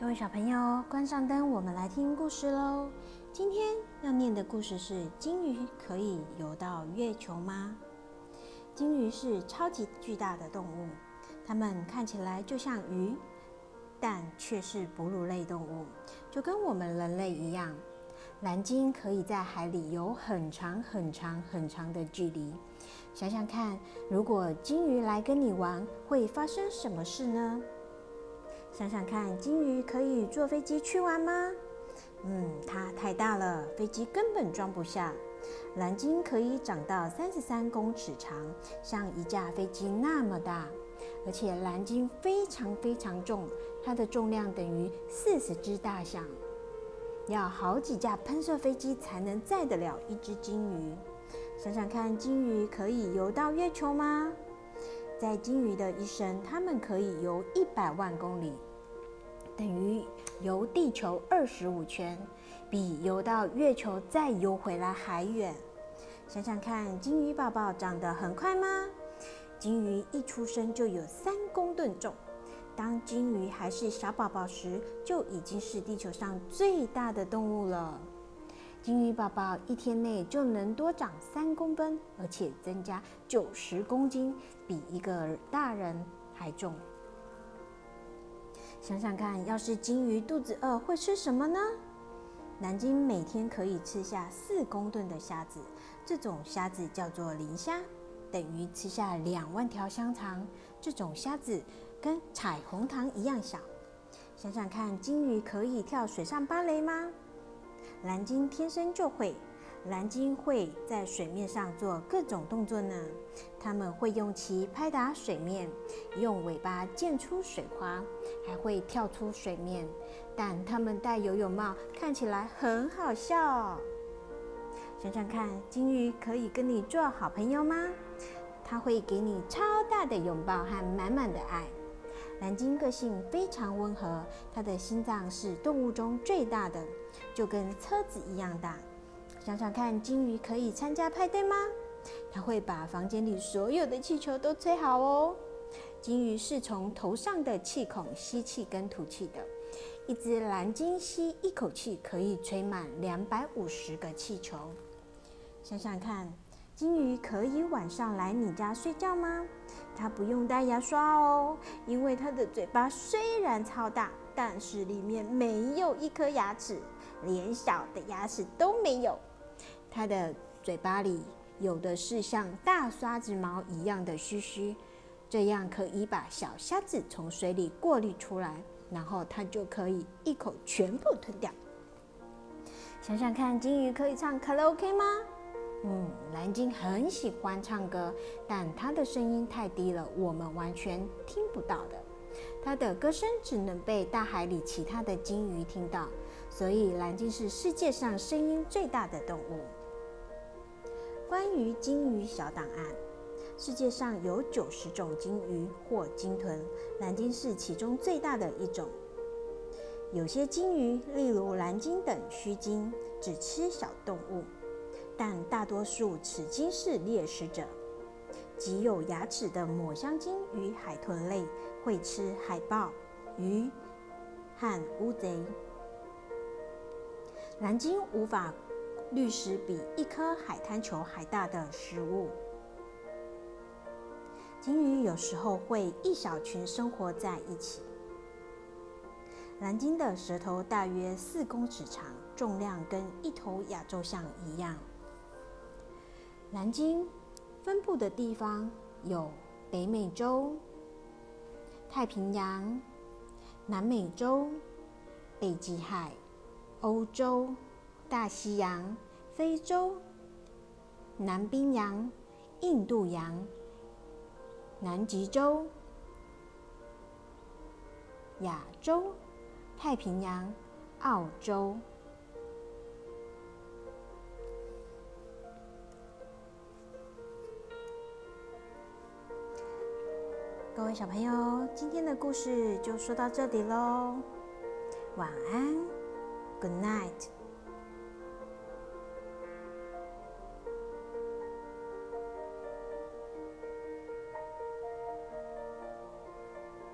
各位小朋友，关上灯，我们来听故事喽。今天要念的故事是：金鱼可以游到月球吗？金鱼是超级巨大的动物，它们看起来就像鱼，但却是哺乳类动物，就跟我们人类一样。蓝鲸可以在海里游很长很长很长的距离。想想看，如果金鱼来跟你玩，会发生什么事呢？想想看，金鱼可以坐飞机去玩吗？嗯，它太大了，飞机根本装不下。蓝鲸可以长到三十三公尺长，像一架飞机那么大。而且蓝鲸非常非常重，它的重量等于四十只大象，要好几架喷射飞机才能载得了一只金鱼。想想看，金鱼可以游到月球吗？在金鱼的一生，它们可以游一百万公里，等于游地球二十五圈，比游到月球再游回来还远。想想看，金鱼宝宝长得很快吗？金鱼一出生就有三公吨重，当金鱼还是小宝宝时，就已经是地球上最大的动物了。金鱼宝宝一天内就能多长三公分，而且增加九十公斤，比一个大人还重。想想看，要是金鱼肚子饿，会吃什么呢？南京每天可以吃下四公吨的虾子，这种虾子叫做磷虾，等于吃下两万条香肠。这种虾子跟彩虹糖一样小。想想看，金鱼可以跳水上芭蕾吗？蓝鲸天生就会，蓝鲸会在水面上做各种动作呢。它们会用鳍拍打水面，用尾巴溅出水花，还会跳出水面。但它们戴游泳帽，看起来很好笑。想想看，鲸鱼可以跟你做好朋友吗？它会给你超大的拥抱和满满的爱。蓝鲸个性非常温和，它的心脏是动物中最大的，就跟车子一样大。想想看，金鱼可以参加派对吗？它会把房间里所有的气球都吹好哦。金鱼是从头上的气孔吸气跟吐气的，一只蓝鲸吸一口气可以吹满两百五十个气球。想想看。金鱼可以晚上来你家睡觉吗？它不用带牙刷哦，因为它的嘴巴虽然超大，但是里面没有一颗牙齿，连小的牙齿都没有。它的嘴巴里有的是像大刷子毛一样的须须，这样可以把小虾子从水里过滤出来，然后它就可以一口全部吞掉。想想看，金鱼可以唱卡拉 OK 吗？嗯，蓝鲸很喜欢唱歌，但它的声音太低了，我们完全听不到的。它的歌声只能被大海里其他的鲸鱼听到，所以蓝鲸是世界上声音最大的动物。关于鲸鱼小档案：世界上有九十种鲸鱼或鲸豚，蓝鲸是其中最大的一种。有些鲸鱼，例如蓝鲸等须鲸，只吃小动物。但大多数齿鲸是猎食者，极有牙齿的抹香鲸与海豚类会吃海豹、鱼和乌贼。蓝鲸无法滤食比一颗海滩球还大的食物。鲸鱼有时候会一小群生活在一起。蓝鲸的舌头大约四公尺长，重量跟一头亚洲象一样。蓝鲸分布的地方有北美洲、太平洋、南美洲、北极海、欧洲、大西洋、非洲、南冰洋、印度洋、南极洲、亚洲、太平洋、澳洲。各位小朋友，今天的故事就说到这里喽，晚安，Good night。